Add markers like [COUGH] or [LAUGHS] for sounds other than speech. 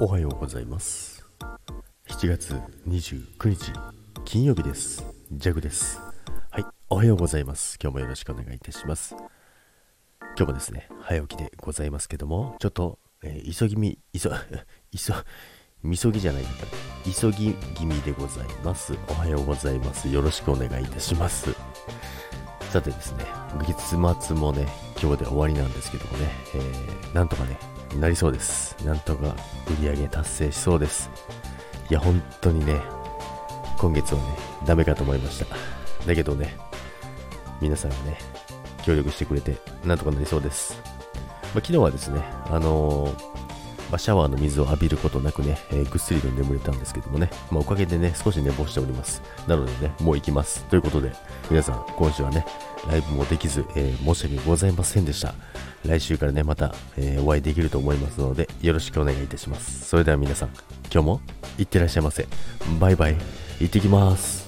おはようございます。7月29日金曜日です。ジャグです。はいおはようございます。今日もよろしくお願いいたします。今日もですね早起きでございますけどもちょっと、えー、急ぎみ急 [LAUGHS] 急みそぎじゃない急ぎ気味でございます。おはようございます。よろしくお願いいたします。さてですね月末もね今日で終わりなんですけどもね、えー、なんとかねなりそうです。なんとか売り上げ達成しそうです。いや、本当にね、今月はね、ダメかと思いました。だけどね、皆さんがね、協力してくれて、なんとかなりそうです。まあ、昨日はですね、あのー、まあ、シャワーの水を浴びることなくね、えー、ぐっすりと眠れたんですけどもね、まあ、おかげでね、少し寝坊しております。なのでね、もう行きます。ということで、皆さん、今週はね、ライブもできず、えー、申し訳ございませんでした。来週からね、また、えー、お会いできると思いますので、よろしくお願いいたします。それでは皆さん、今日もいってらっしゃいませ。バイバイ。行ってきます。